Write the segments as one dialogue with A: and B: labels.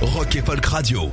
A: Rock et Folk Radio.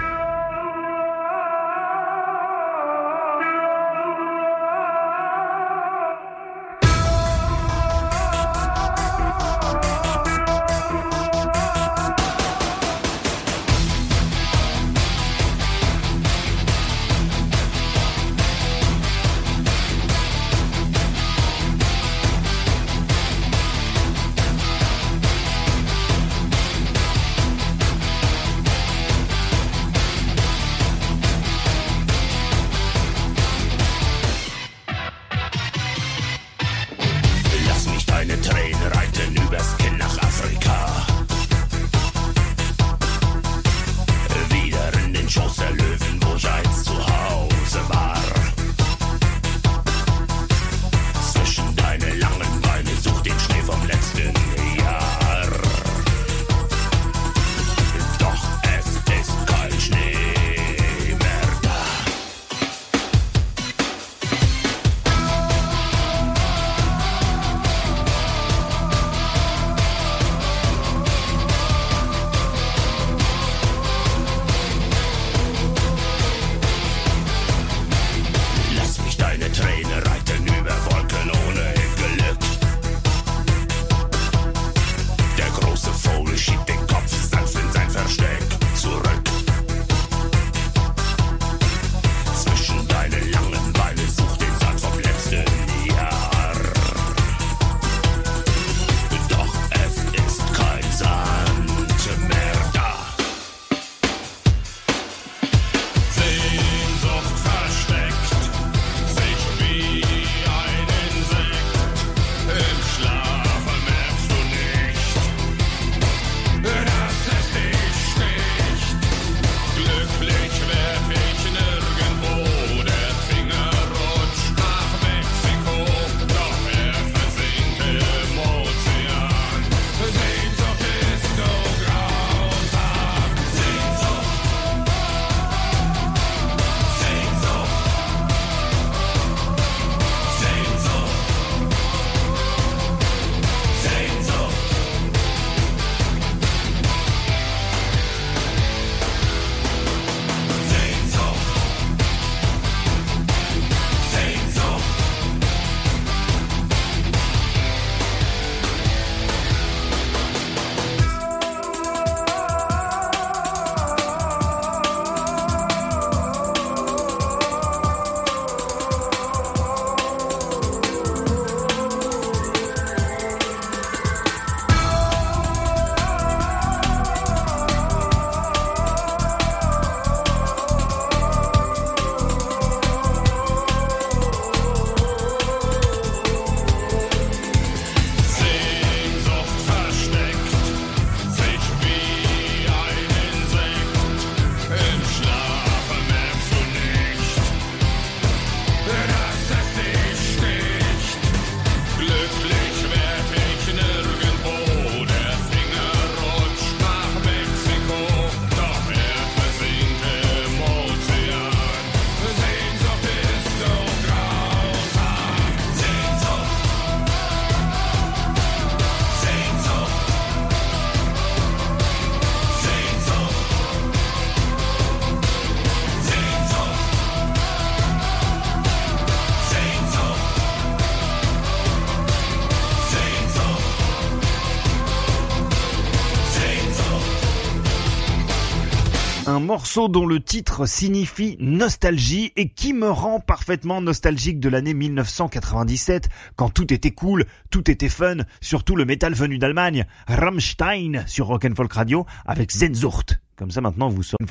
B: Morceau dont le titre signifie nostalgie et qui me rend parfaitement nostalgique de l'année 1997 quand tout était cool, tout était fun, surtout le métal venu d'Allemagne, Rammstein sur Rock'n'Folk Radio avec Zenzucht. Comme ça maintenant vous saurez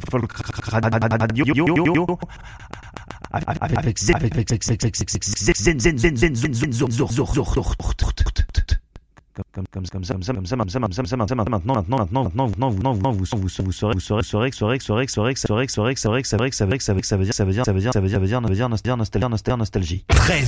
B: avec comme comme comme ça comme comme comme comme maintenant maintenant maintenant maintenant maintenant vous vous vous vous vous ça ça ça ça ça ça
A: très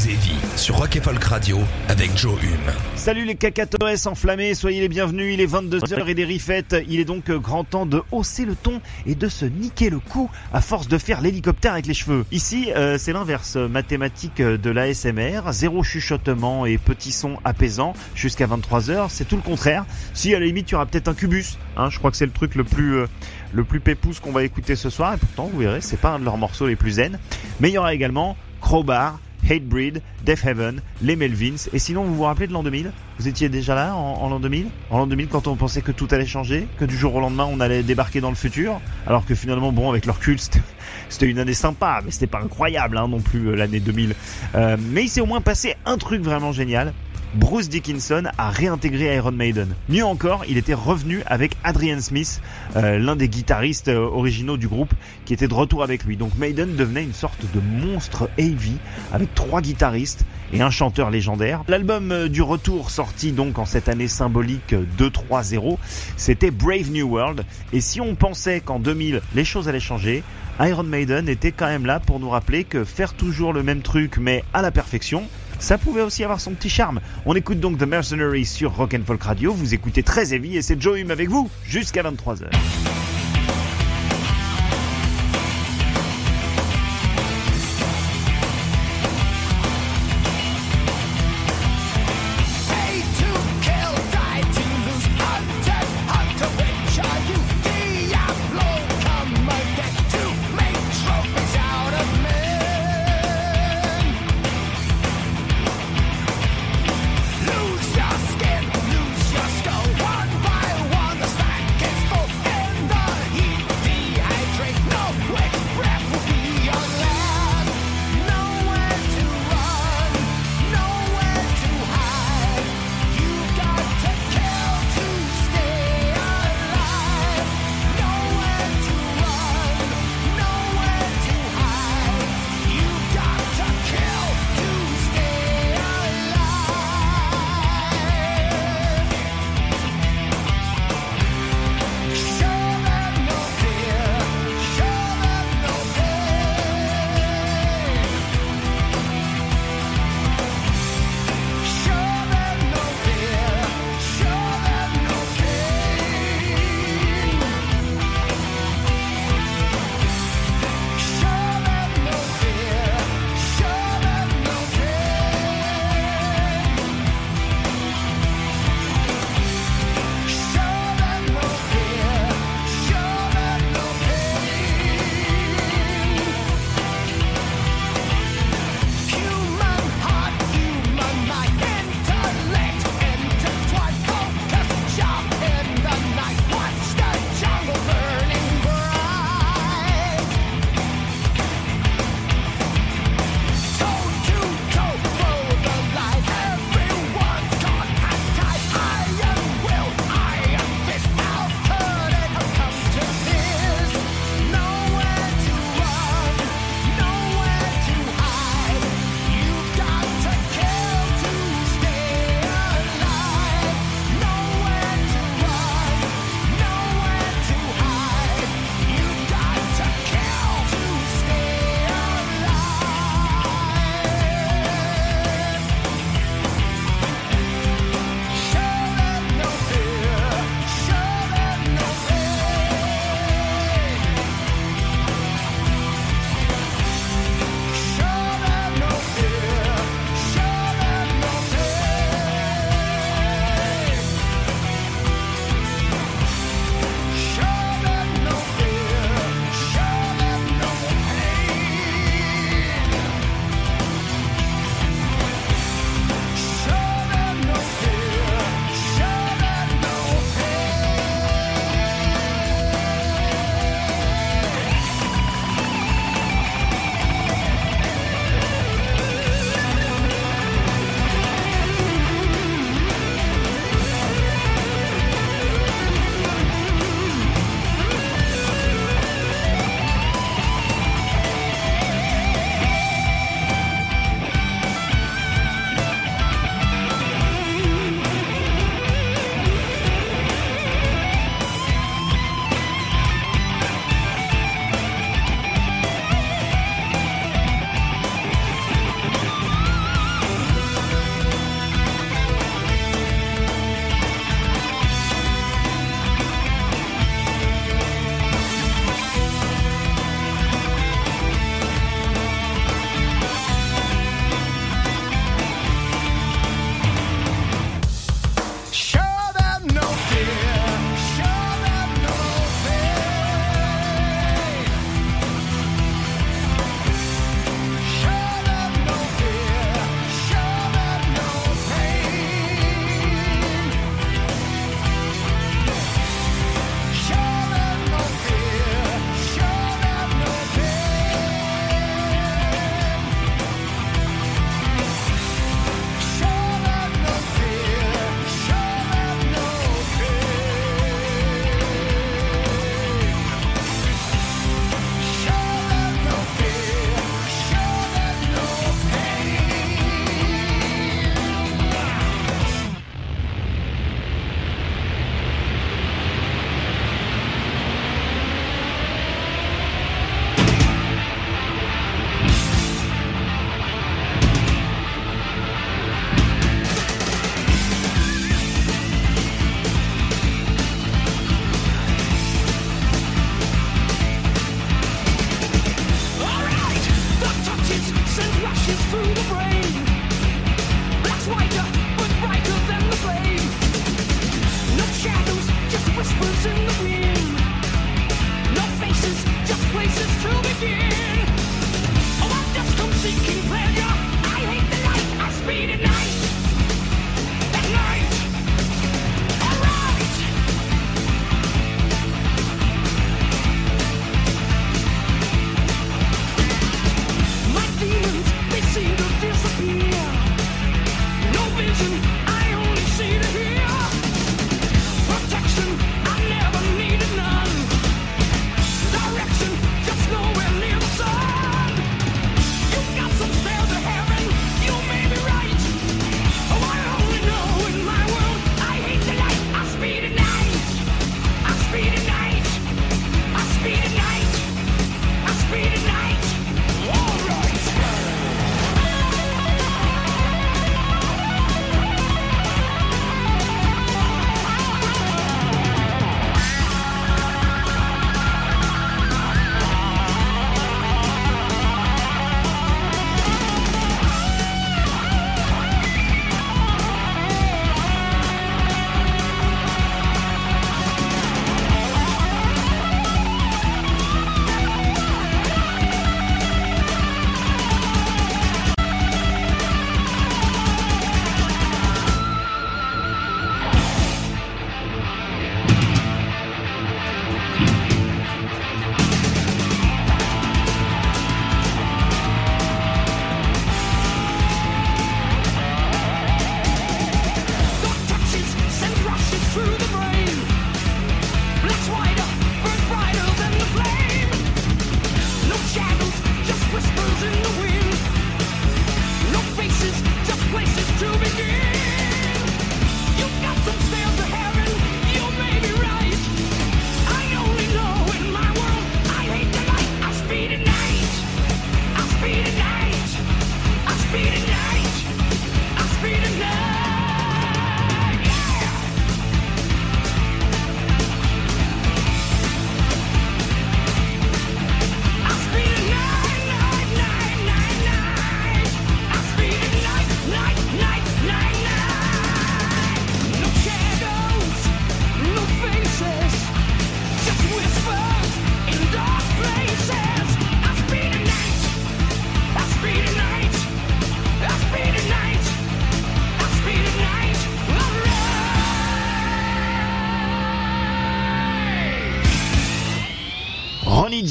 A: sur Rock Folk Radio avec Joe Hume
B: salut les cacatoès enflammés soyez les bienvenus il est 22h et des riffettes il est donc grand temps de hausser le ton et de se niquer le cou à force de faire l'hélicoptère avec les cheveux ici c'est l'inverse mathématique de l'ASMR zéro chuchotement et petit son apaisant jusqu'à 23h Murder, c'est tout le contraire. Si à la limite, il y aura peut-être un Cubus. Hein, je crois que c'est le truc le plus euh, le plus pépouze qu'on va écouter ce soir. Et pourtant, vous verrez, c'est pas un de leurs morceaux les plus zen. Mais il y aura également Crowbar, Hatebreed, Death Heaven, les Melvins. Et sinon, vous vous rappelez de l'an 2000 Vous étiez déjà là en, l'an 2000 En l'an 2000, quand on pensait que tout allait changer, que du jour au lendemain, on allait débarquer dans le futur, alors que finalement, bon, avec leur culte, c'était une année sympa, mais c'était pas incroyable hein, non plus euh, l'année 2000. Euh, mais il s'est au moins passé un truc vraiment génial. Bruce Dickinson a réintégré Iron Maiden. Mieux encore, il était revenu avec Adrian Smith, euh, l'un des guitaristes euh, originaux du groupe, qui était de retour avec lui. Donc Maiden devenait une sorte de monstre heavy avec trois guitaristes et un chanteur légendaire. L'album euh, du retour sorti donc en cette année symbolique 2-3-0, c'était Brave New World. Et si on pensait qu'en 2000 les choses allaient changer, Iron Maiden était quand même là pour nous rappeler que faire toujours le même truc mais à la perfection, ça pouvait aussi avoir son petit charme. On écoute donc The Mercenary sur Rock Folk Radio, vous écoutez très heavy et c'est Joe Hume avec vous jusqu'à 23h. you through the break.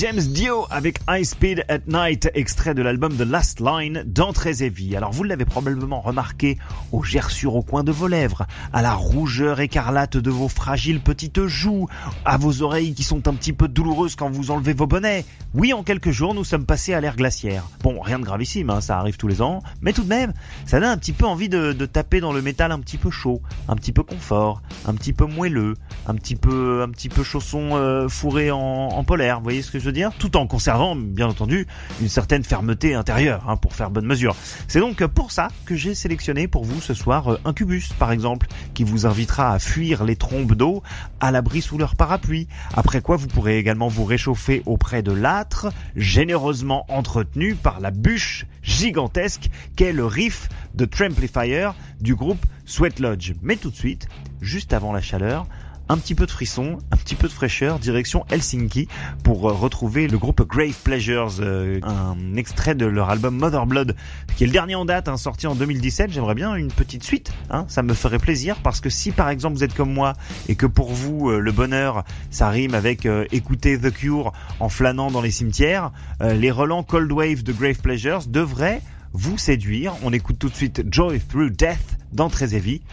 B: James Dio avec High Speed at Night, extrait de l'album The Last Line d'Entrée et. Alors vous l'avez probablement remarqué aux gerçures au coin de vos lèvres, à la rougeur écarlate de vos fragiles petites joues, à vos oreilles qui sont un petit peu douloureuses quand vous enlevez vos bonnets. Oui, en quelques jours, nous sommes passés à l'ère glaciaire. Bon, rien de gravissime, hein, ça arrive tous les ans, mais tout de même, ça donne un petit peu envie de, taper dans le métal un petit peu chaud, un petit peu confort, un petit peu moelleux, un petit peu, un petit peu chausson euh, fourré en, en polaire. Vous voyez ce que je veux dire? Tout en conservant, bien entendu, une certaine fermeté intérieure, hein, pour faire bonne mesure. C'est donc pour ça que j'ai sélectionné pour vous ce soir euh, un cubus, par exemple, qui vous invitera à fuir les trombes d'eau à l'abri sous leur parapluie. Après quoi, vous pourrez également vous réchauffer auprès de l'âtre, généreusement entretenu par la bûche gigantesque qu'est le riff de Tramplifier du groupe Sweat Lodge. Mais tout de suite, juste avant la chaleur, un petit peu de frisson, un petit peu de fraîcheur, direction Helsinki pour euh, retrouver le groupe Grave Pleasures, euh, un extrait de leur album Mother Blood, qui est le dernier en date, hein, sorti en 2017. J'aimerais bien une petite suite, hein, ça me ferait plaisir parce que si par exemple vous êtes comme moi et que pour vous euh, le bonheur ça rime avec écouter The Cure en flânant dans les cimetières, les relents Cold Wave de Grave Pleasures devraient vous séduire. On écoute tout de suite Joy Through Death dans Très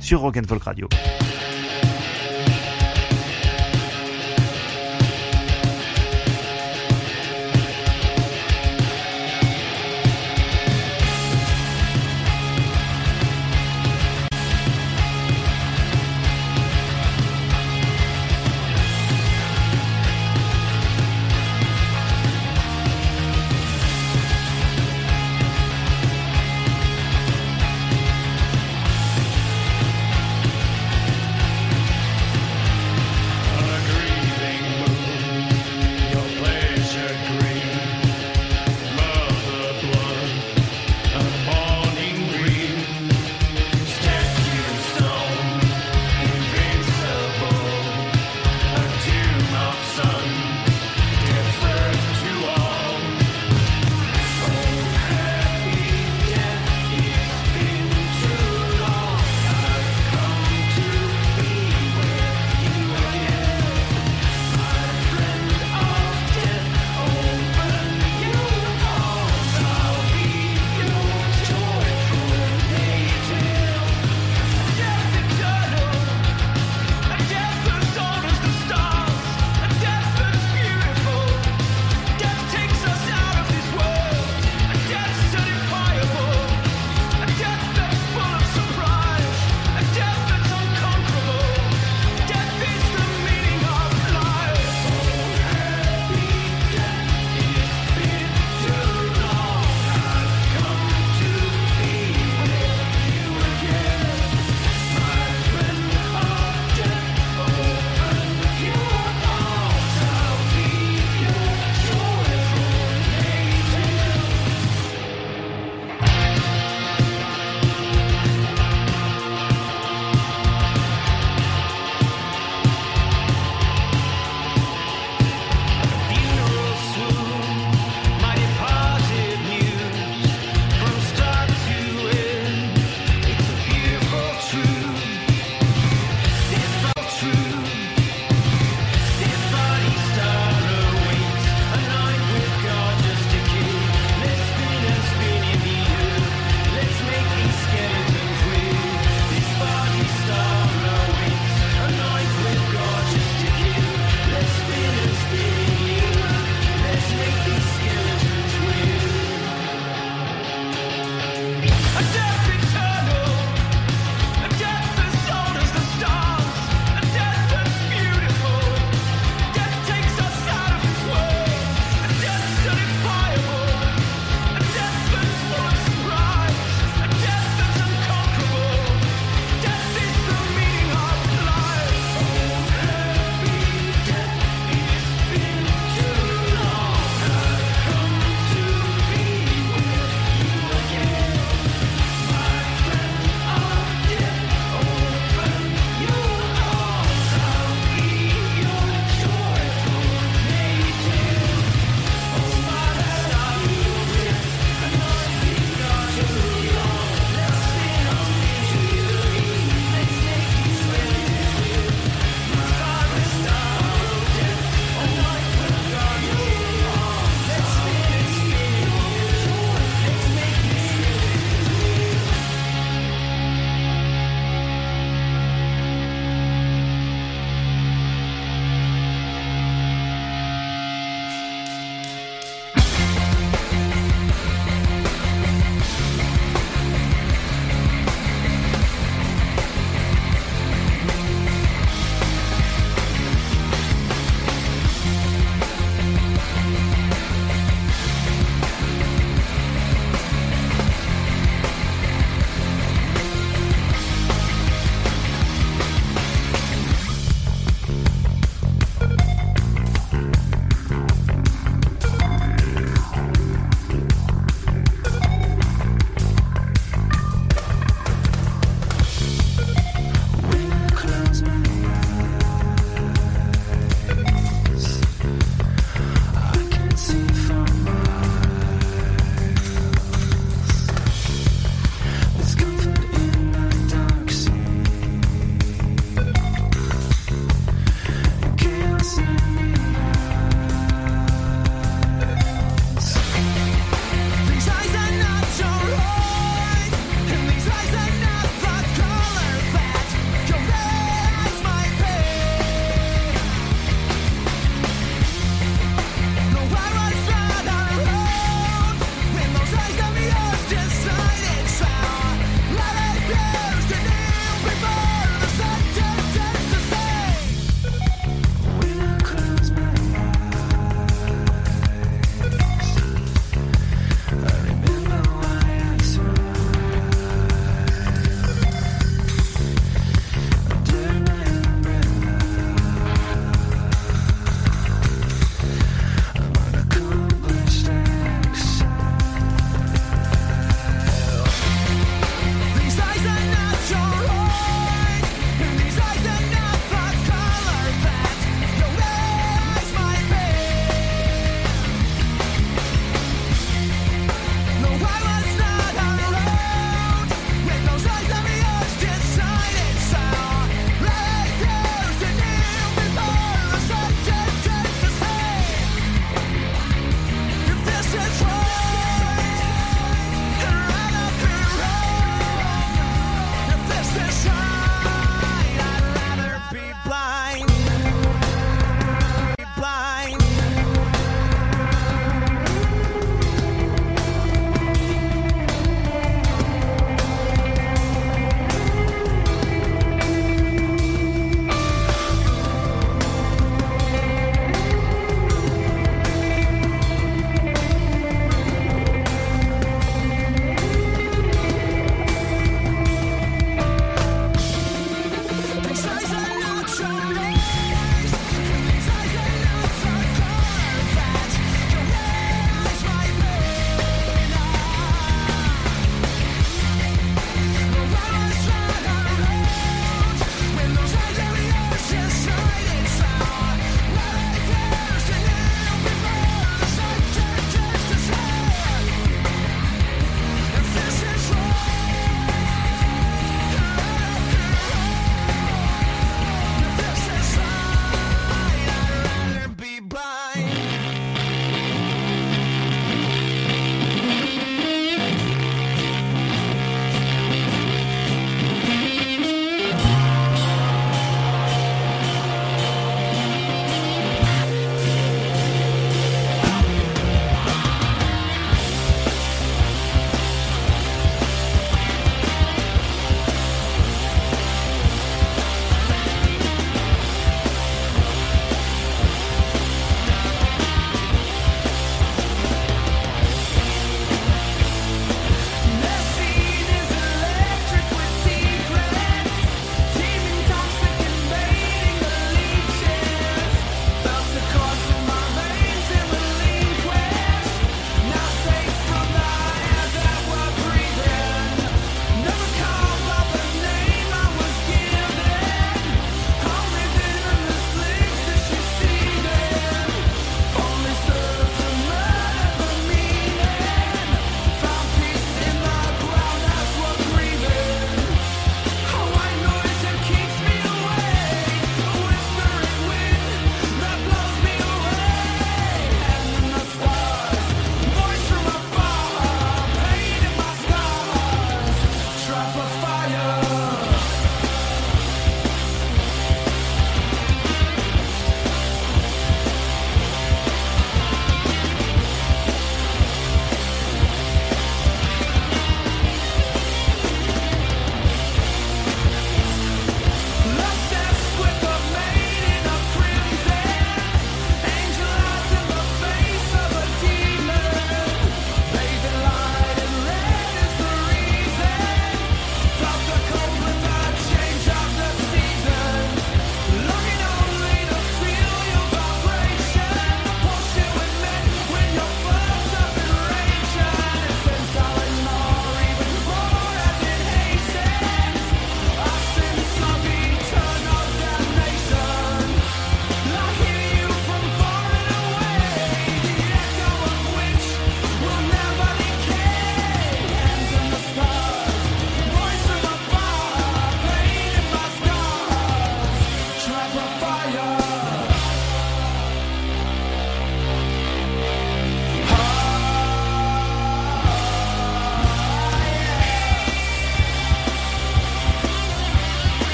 B: sur Rock'n'Folk Radio.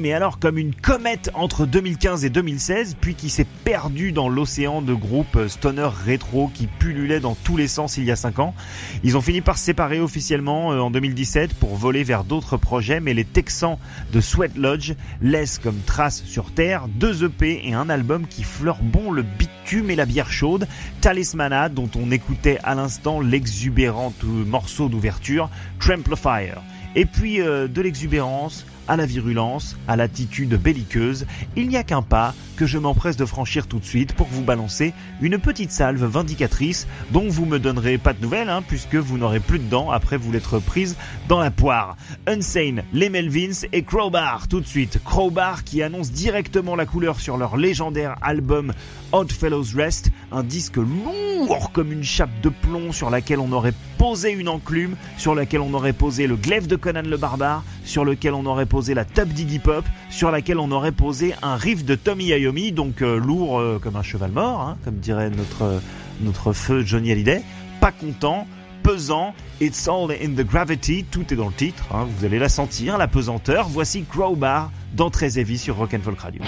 B: Mais alors comme une comète entre 2015 et 2016 puis qui s'est perdu dans l'océan de groupes stoner rétro qui pullulaient dans tous les sens il y a 5 ans. Ils ont fini par se séparer officiellement euh, en 2017 pour voler vers d'autres projets mais les Texans de Sweat Lodge laissent comme trace sur Terre deux EP et un album qui fleurent bon le bitume et la bière chaude, Talismana dont on écoutait à l'instant l'exubérant morceau d'ouverture, Fire. Et puis euh, de l'exubérance, à la virulence, à l'attitude belliqueuse, il n'y a qu'un pas que je m'empresse de franchir tout de suite pour vous balancer une petite salve vindicatrice dont vous me donnerez pas de nouvelles hein, puisque vous n'aurez plus de dents après vous l'être prise dans la poire. Unsane, les Melvins et Crowbar tout de suite. Crowbar qui annonce directement la couleur sur leur légendaire album Odd Fellows Rest, un disque lourd comme une chape de plomb sur laquelle on aurait posé une enclume, sur laquelle on aurait posé le glaive de Conan le barbare, sur lequel on aurait la table d'Iggy Pop, sur laquelle on aurait posé un riff de Tommy Iommi, donc euh, lourd euh, comme un cheval mort, hein, comme dirait notre, notre feu Johnny Hallyday. Pas content, pesant, It's all in the gravity, tout est dans le titre, hein, vous allez la sentir, la pesanteur. Voici Crowbar dans Très Heavy sur Rock'n'Folk Radio.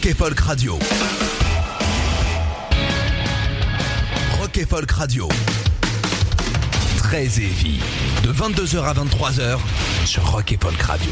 C: Rock et Folk Radio. Rock et Folk Radio. Très heavy. De 22h à 23h sur Rock et Folk Radio.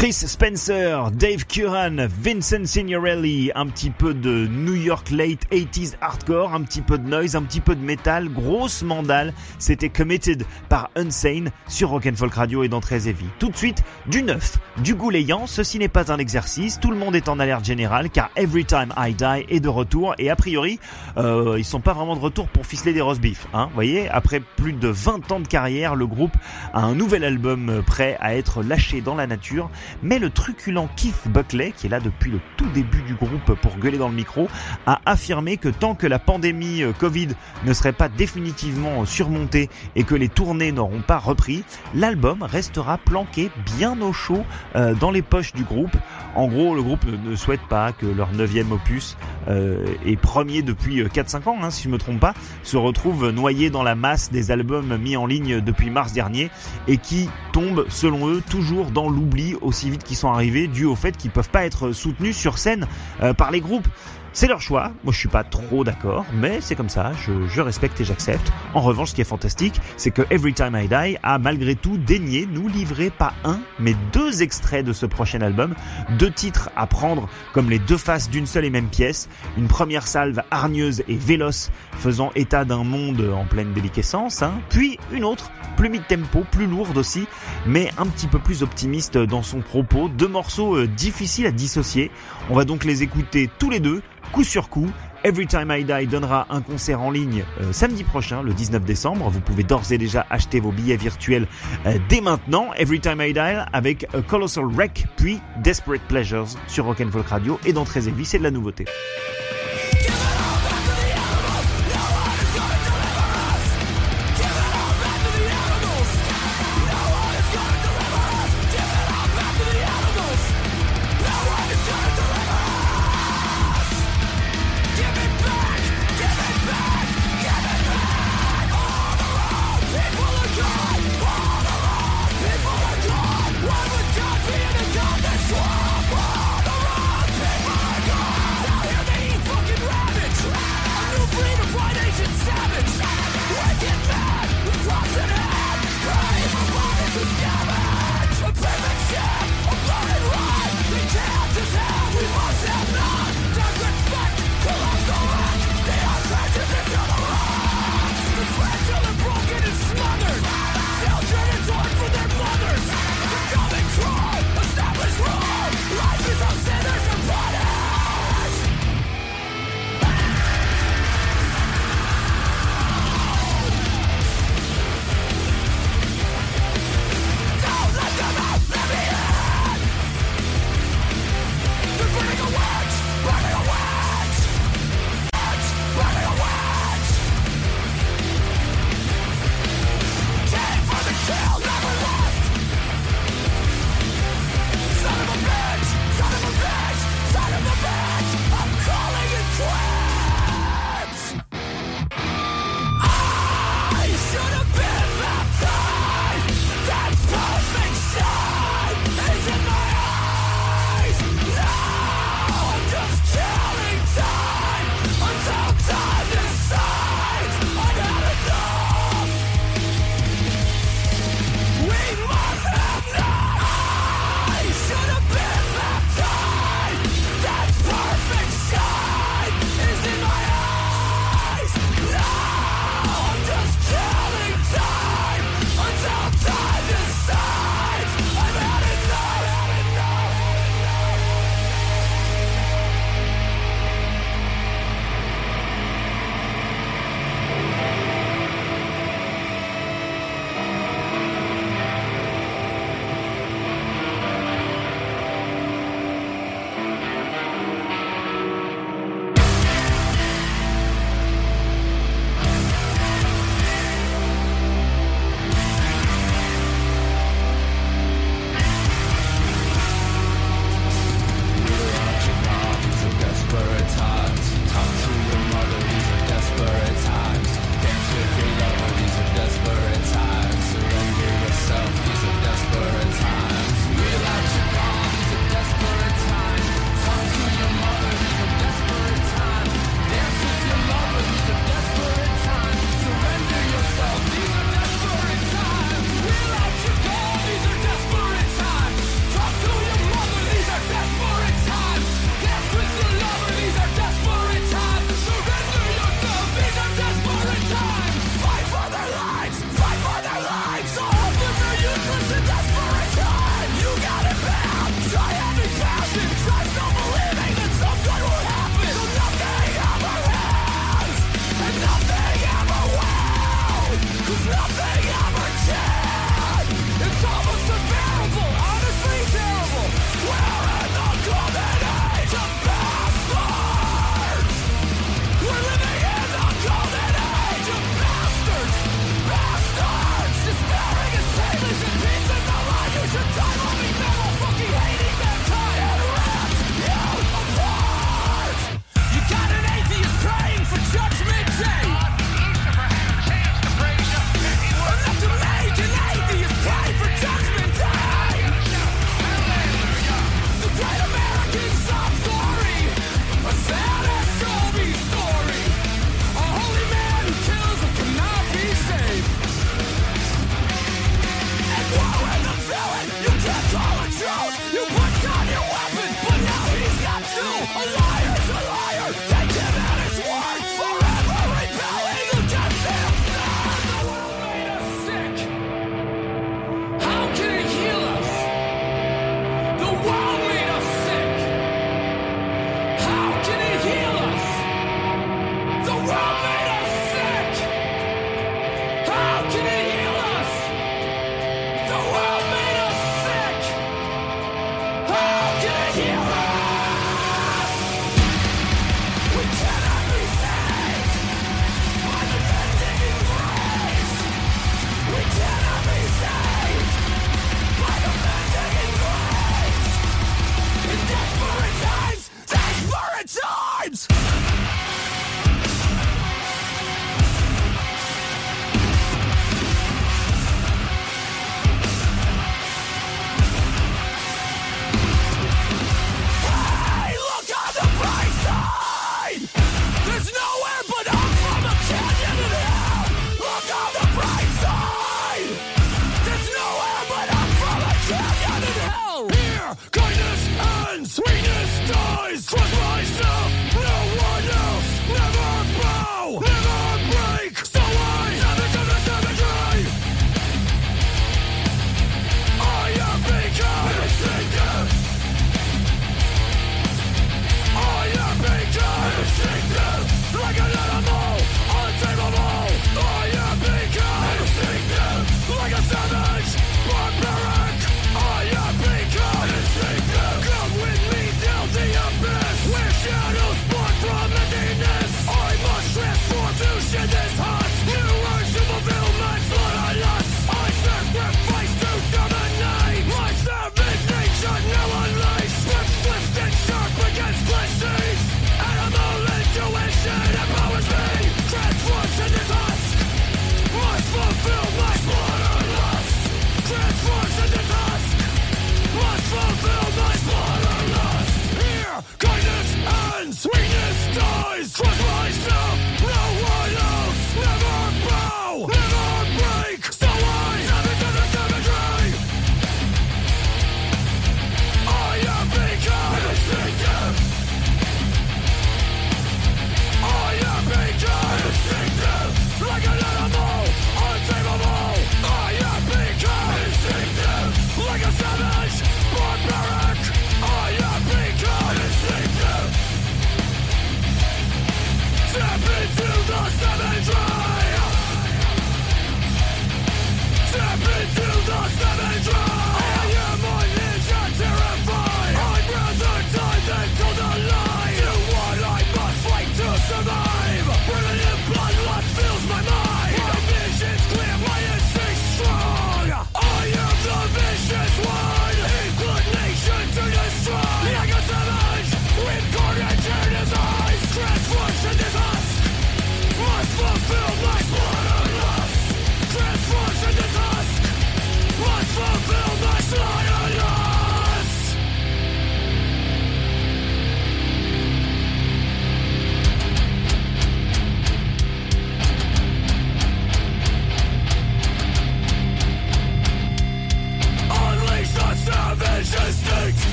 B: Chris Spencer, Dave Curran, Vincent Signorelli, un petit peu de New York late 80s hardcore, un petit peu de noise, un petit peu de métal, grosse mandale. C'était Committed par Unsane sur Rock Folk Radio et dans Très Heavy. Tout de suite, du neuf, du goulayant. Ceci n'est pas un exercice. Tout le monde est en alerte générale car Every Time I Die est de retour et a priori, euh, ils sont pas vraiment de retour pour ficeler des roast beef. Hein, voyez, après plus de 20 ans de carrière, le groupe a un nouvel album prêt à être lâché dans la nature mais le truculent Keith Buckley, qui est là depuis le tout début du groupe pour gueuler dans le micro, a affirmé que tant que la pandémie euh, Covid ne serait pas définitivement surmontée et que les tournées n'auront pas repris, l'album restera planqué bien au chaud euh, dans les poches du groupe. En gros, le groupe ne souhaite pas que leur neuvième opus, euh, et premier depuis 4-5 ans, hein, si je me trompe pas, se retrouve noyé dans la masse des albums mis en ligne depuis mars dernier et qui tombe, selon eux, toujours dans l'oubli aussi vite qu'ils sont arrivés, dû au fait qu'ils peuvent pas être soutenus sur scène euh, par les groupes. C'est leur choix, moi je suis pas trop d'accord, mais c'est comme ça, je, respecte et j'accepte. En revanche, ce qui est fantastique, c'est que Every Time I Die a malgré tout daigné nous livrer pas un, mais deux extraits de ce prochain album, deux titres à prendre comme les deux faces d'une seule et même pièce, une première salve hargneuse et véloce faisant état d'un monde en pleine déliquescence, hein, puis une autre, plus mid-tempo, plus lourde aussi, mais un petit peu plus optimiste dans son propos, deux morceaux euh, difficiles à dissocier. On va donc les écouter tous les deux coup sur coup. Every Time I Die donnera un concert en ligne euh, samedi prochain, le 19 décembre. Vous pouvez d'ores et déjà acheter vos billets virtuels euh, dès maintenant. Every Time I Die avec A Colossal Wreck, puis Desperate Pleasures sur Rock'n'Folk Radio et dans Très c'est de la nouveauté.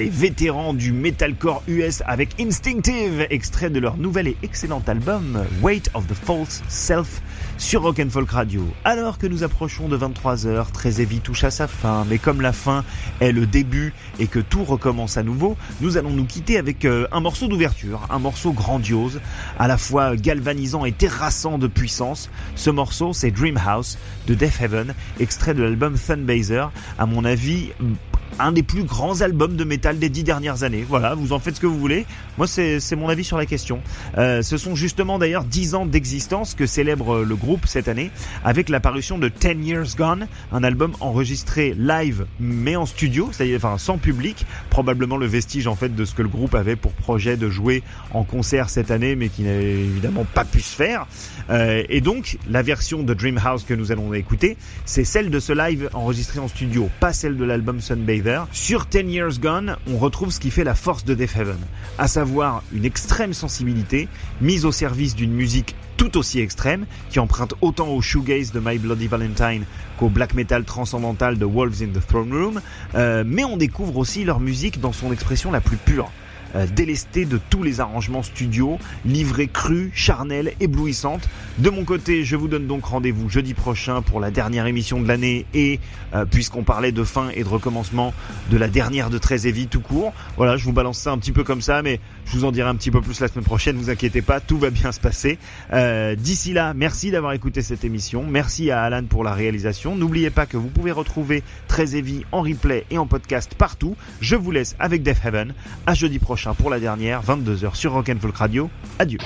B: Les vétérans du metalcore US avec Instinctive, extrait de leur nouvel et excellent album Weight of the False Self sur Rock and Folk Radio. Alors que nous approchons de 23h, Très Heavy touche à sa fin, mais comme la fin est le début et que tout recommence à nouveau, nous allons nous quitter avec euh, un morceau d'ouverture, un morceau grandiose, à la fois galvanisant et terrassant de puissance. Ce morceau, c'est Dream House de Death Heaven, extrait de l'album Thunbazer. À mon avis, un des plus grands albums de métal des dix dernières années. Voilà, vous en faites ce que vous voulez. Moi, c'est mon avis sur la question. Euh, ce sont justement d'ailleurs dix ans d'existence que célèbre le groupe cette année avec l'apparition de Ten Years Gone, un album enregistré live mais en studio, c'est-à-dire enfin sans public, probablement le vestige en fait de ce que le groupe avait pour projet de jouer en concert cette année, mais qui n'avait évidemment pas pu se faire. Euh, et donc la version de Dream House que nous allons écouter, c'est celle de ce live enregistré en studio, pas celle de l'album Sur Ten Years Gone, on retrouve ce qui fait la force de Death Heaven, à savoir une extrême sensibilité mise au service d'une musique tout aussi extrême, qui emprunte autant au shoegaze de My Bloody Valentine qu'au black metal transcendantal de Wolves in the Throne Room, euh, mais on découvre aussi leur musique dans son expression la plus pure. Euh, délestée de tous les arrangements studio, livrée crue, charnelle, éblouissante. De mon côté, je vous donne donc rendez-vous jeudi prochain pour la dernière émission de l'année et euh, puisqu'on parlait de fin et de recommencement de la dernière de Très Heavy tout court, voilà, je vous balance ça un petit peu comme ça, mais je vous en dirai un petit peu plus la semaine prochaine, vous inquiétez pas, tout va bien se passer. Euh, d'ici là, merci d'avoir écouté cette émission, merci à Alan pour la réalisation. N'oubliez pas que vous pouvez retrouver Très Heavy en replay et en podcast partout. Je vous laisse avec Death Heaven. À jeudi prochain pour la dernière, 22h sur Rock'n'Folk Radio. Adieu.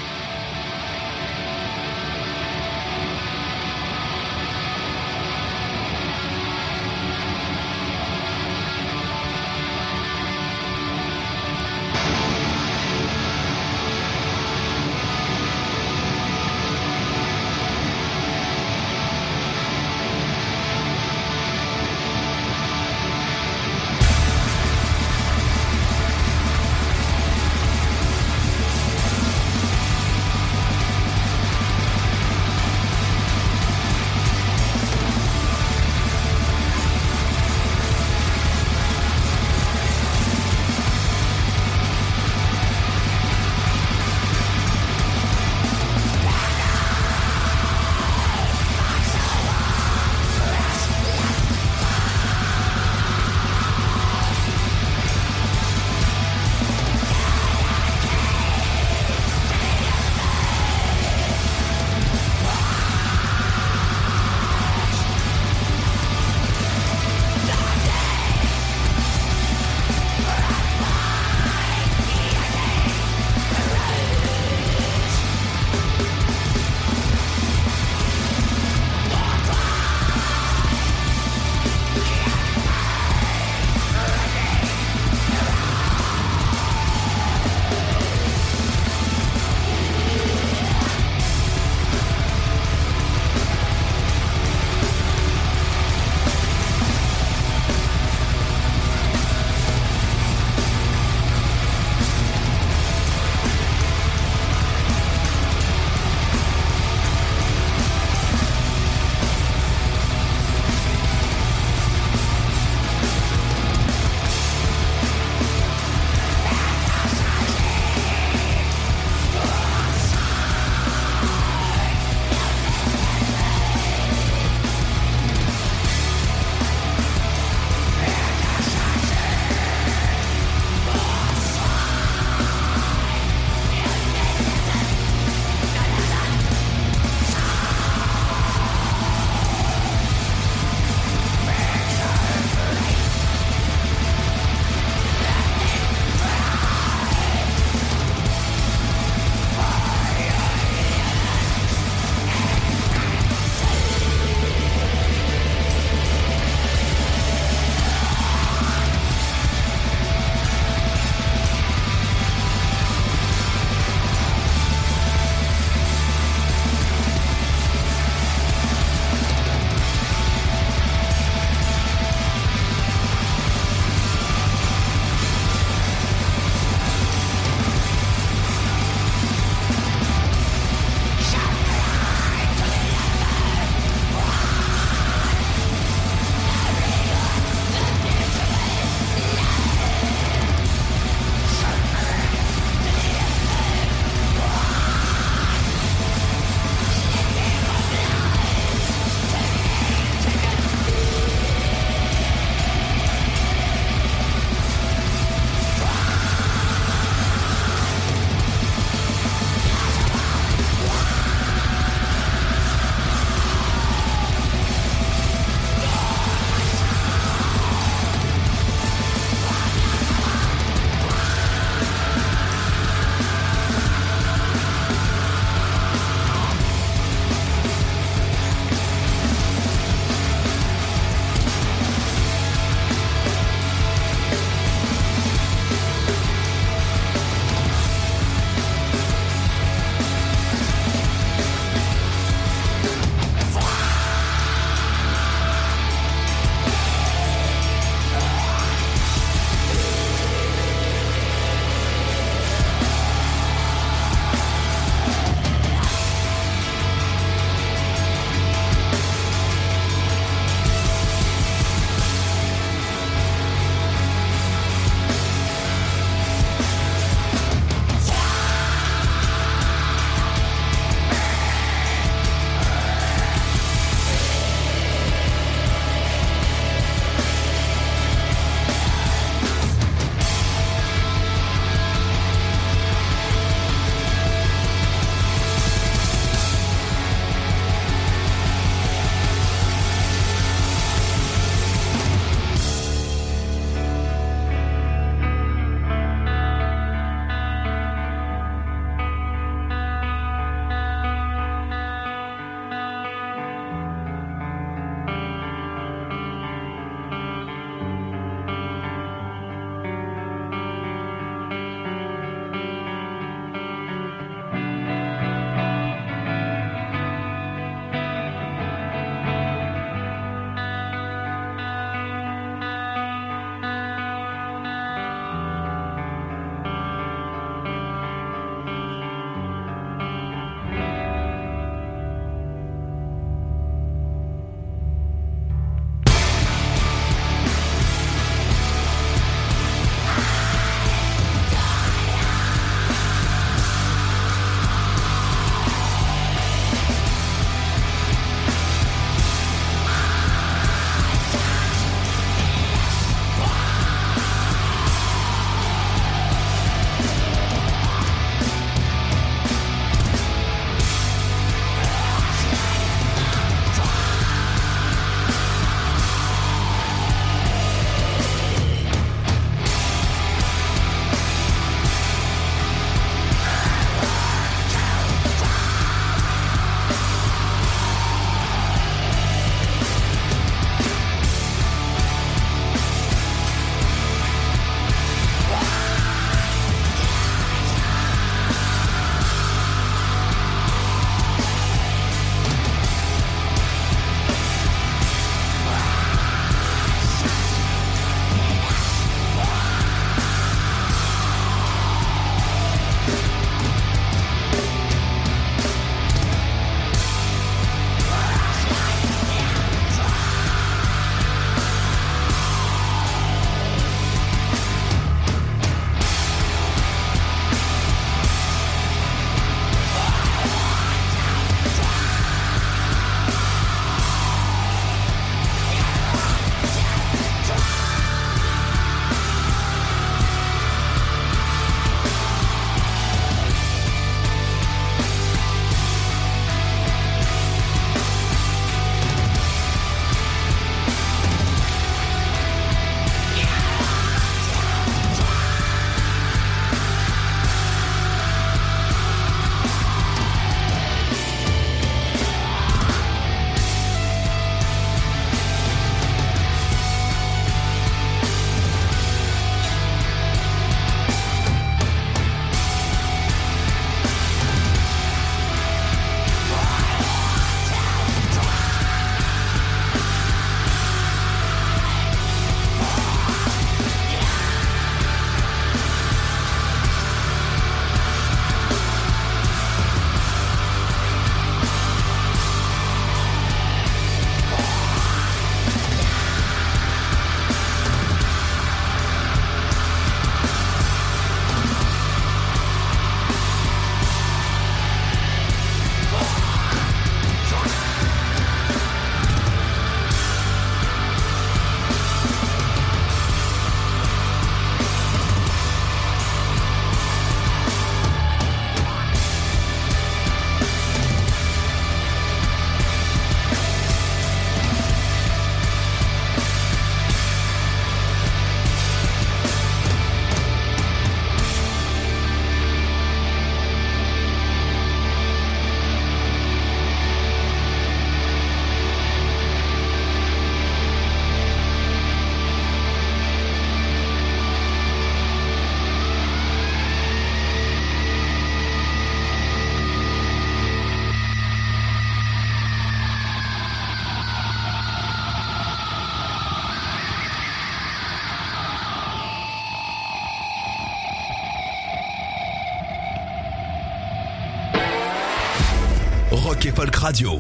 C: Radio.